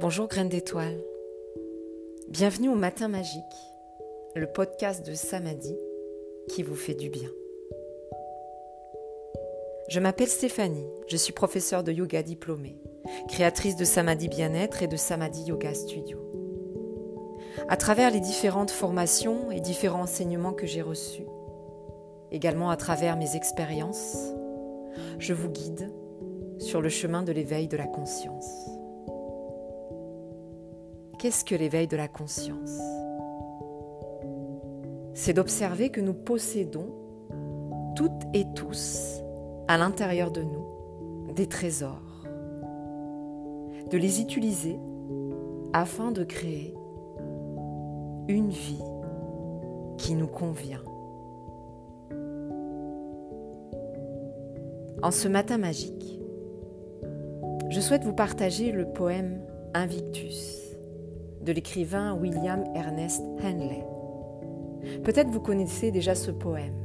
Bonjour Graines d'étoiles. Bienvenue au Matin Magique, le podcast de Samadhi qui vous fait du bien. Je m'appelle Stéphanie, je suis professeure de yoga diplômée, créatrice de Samadhi Bien-être et de Samadhi Yoga Studio. À travers les différentes formations et différents enseignements que j'ai reçus, également à travers mes expériences, je vous guide sur le chemin de l'éveil de la conscience. Qu'est-ce que l'éveil de la conscience? C'est d'observer que nous possédons toutes et tous à l'intérieur de nous des trésors, de les utiliser afin de créer une vie qui nous convient. En ce matin magique, je souhaite vous partager le poème Invictus de l'écrivain William Ernest Henley. Peut-être vous connaissez déjà ce poème.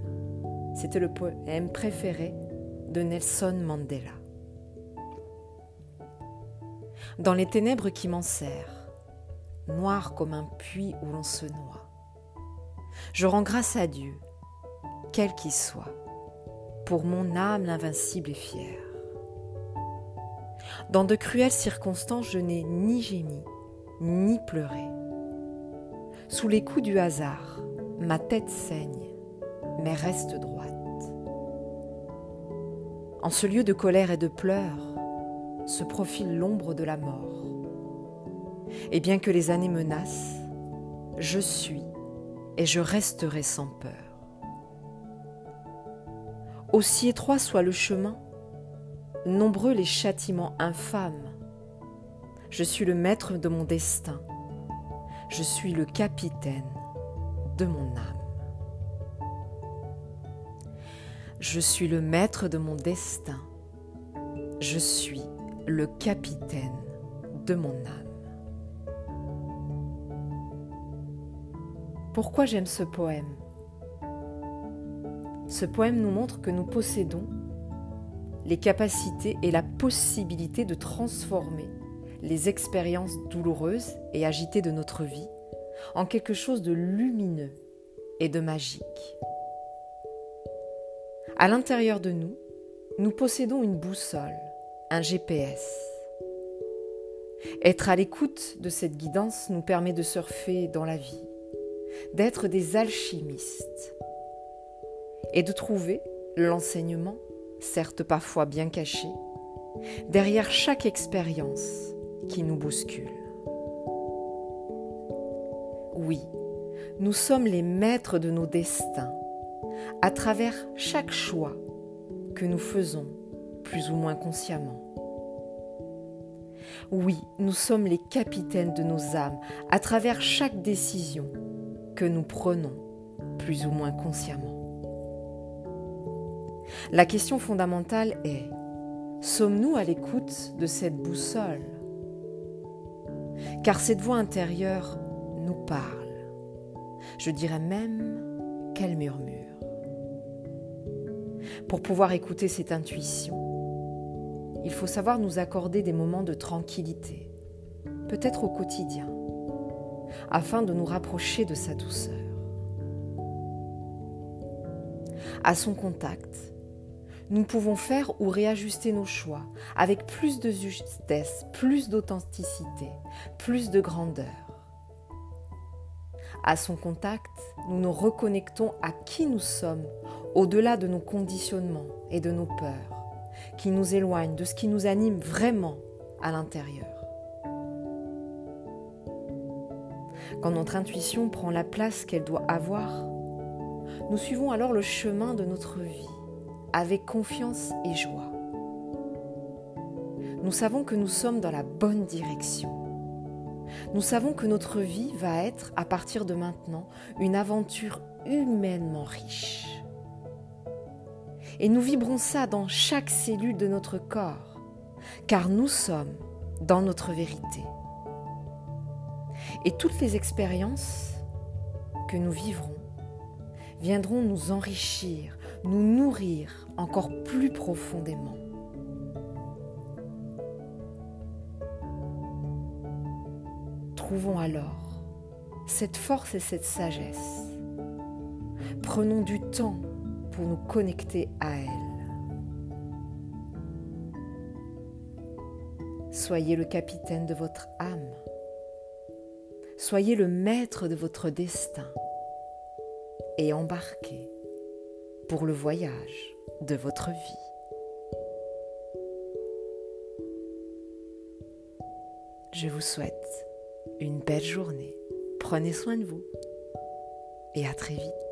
C'était le poème préféré de Nelson Mandela. Dans les ténèbres qui m'enserrent, noir comme un puits où l'on se noie, je rends grâce à Dieu, quel qu'il soit, pour mon âme l'invincible et fière. Dans de cruelles circonstances, je n'ai ni gémi, ni pleurer. Sous les coups du hasard, ma tête saigne, mais reste droite. En ce lieu de colère et de pleurs, se profile l'ombre de la mort. Et bien que les années menacent, je suis et je resterai sans peur. Aussi étroit soit le chemin, nombreux les châtiments infâmes je suis le maître de mon destin. Je suis le capitaine de mon âme. Je suis le maître de mon destin. Je suis le capitaine de mon âme. Pourquoi j'aime ce poème? Ce poème nous montre que nous possédons les capacités et la possibilité de transformer les expériences douloureuses et agitées de notre vie en quelque chose de lumineux et de magique. À l'intérieur de nous, nous possédons une boussole, un GPS. Être à l'écoute de cette guidance nous permet de surfer dans la vie, d'être des alchimistes et de trouver l'enseignement, certes parfois bien caché, derrière chaque expérience qui nous bouscule. Oui, nous sommes les maîtres de nos destins à travers chaque choix que nous faisons plus ou moins consciemment. Oui, nous sommes les capitaines de nos âmes à travers chaque décision que nous prenons plus ou moins consciemment. La question fondamentale est, sommes-nous à l'écoute de cette boussole? Car cette voix intérieure nous parle. Je dirais même qu'elle murmure. Pour pouvoir écouter cette intuition, il faut savoir nous accorder des moments de tranquillité, peut-être au quotidien, afin de nous rapprocher de sa douceur. À son contact, nous pouvons faire ou réajuster nos choix avec plus de justesse, plus d'authenticité, plus de grandeur. À son contact, nous nous reconnectons à qui nous sommes au-delà de nos conditionnements et de nos peurs, qui nous éloignent de ce qui nous anime vraiment à l'intérieur. Quand notre intuition prend la place qu'elle doit avoir, nous suivons alors le chemin de notre vie avec confiance et joie. Nous savons que nous sommes dans la bonne direction. Nous savons que notre vie va être, à partir de maintenant, une aventure humainement riche. Et nous vibrons ça dans chaque cellule de notre corps, car nous sommes dans notre vérité. Et toutes les expériences que nous vivrons viendront nous enrichir, nous nourrir encore plus profondément. Retrouvons alors cette force et cette sagesse. Prenons du temps pour nous connecter à elle. Soyez le capitaine de votre âme. Soyez le maître de votre destin et embarquez pour le voyage de votre vie. Je vous souhaite une belle journée. Prenez soin de vous et à très vite.